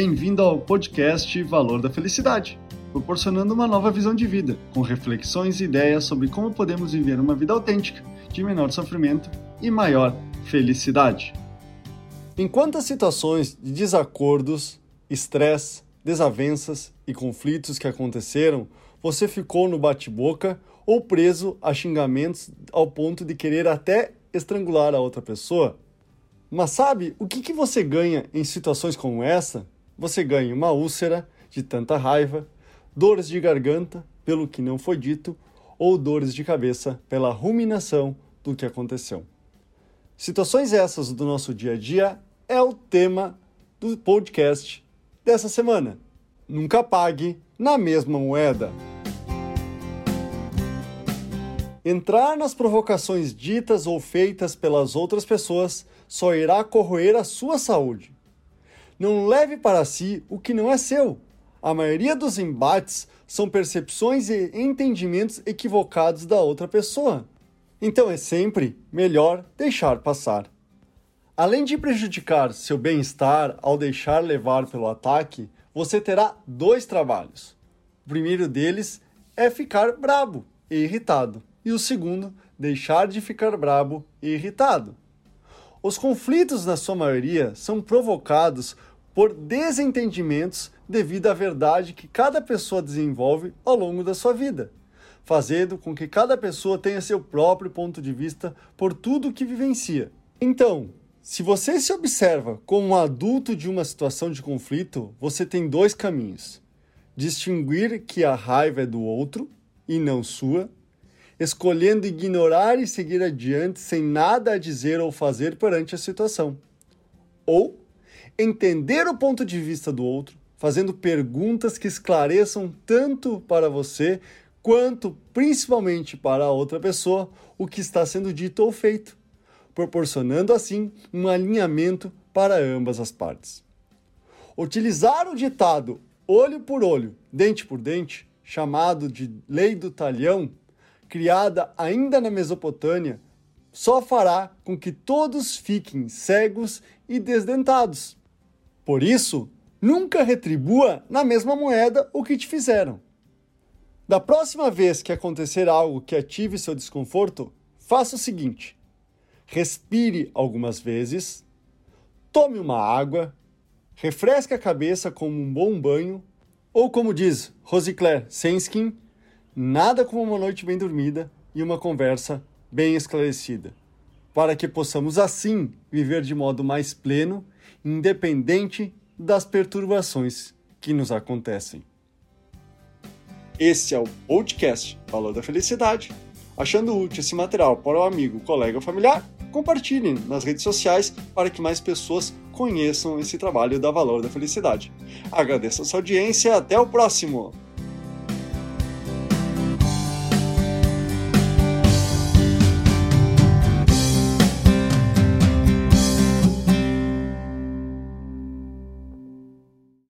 Bem-vindo ao podcast Valor da Felicidade, proporcionando uma nova visão de vida, com reflexões e ideias sobre como podemos viver uma vida autêntica, de menor sofrimento e maior felicidade. Em quantas situações de desacordos, estresse, desavenças e conflitos que aconteceram, você ficou no bate-boca ou preso a xingamentos ao ponto de querer até estrangular a outra pessoa? Mas sabe o que, que você ganha em situações como essa? Você ganha uma úlcera de tanta raiva, dores de garganta pelo que não foi dito ou dores de cabeça pela ruminação do que aconteceu. Situações essas do nosso dia a dia é o tema do podcast dessa semana. Nunca pague na mesma moeda. Entrar nas provocações ditas ou feitas pelas outras pessoas só irá corroer a sua saúde. Não leve para si o que não é seu. A maioria dos embates são percepções e entendimentos equivocados da outra pessoa. Então é sempre melhor deixar passar. Além de prejudicar seu bem-estar ao deixar levar pelo ataque, você terá dois trabalhos. O primeiro deles é ficar brabo e irritado, e o segundo, deixar de ficar brabo e irritado. Os conflitos, na sua maioria, são provocados por desentendimentos devido à verdade que cada pessoa desenvolve ao longo da sua vida, fazendo com que cada pessoa tenha seu próprio ponto de vista por tudo que vivencia. Então, se você se observa como um adulto de uma situação de conflito, você tem dois caminhos: distinguir que a raiva é do outro e não sua, escolhendo ignorar e seguir adiante sem nada a dizer ou fazer perante a situação. Ou entender o ponto de vista do outro, fazendo perguntas que esclareçam tanto para você quanto principalmente para a outra pessoa o que está sendo dito ou feito proporcionando assim um alinhamento para ambas as partes. Utilizar o ditado olho por olho, dente por dente, chamado de lei do talhão, criada ainda na Mesopotâmia, só fará com que todos fiquem cegos e desdentados. Por isso, nunca retribua na mesma moeda o que te fizeram. Da próxima vez que acontecer algo que ative seu desconforto, faça o seguinte: respire algumas vezes, tome uma água, refresque a cabeça com um bom banho, ou como diz Rosicler Senskin, nada como uma noite bem dormida e uma conversa bem esclarecida, para que possamos assim viver de modo mais pleno, independente das perturbações que nos acontecem. Esse é o podcast Valor da Felicidade. Achando útil esse material para o amigo, colega ou familiar, compartilhem nas redes sociais para que mais pessoas conheçam esse trabalho da Valor da Felicidade. Agradeço a sua audiência, até o próximo!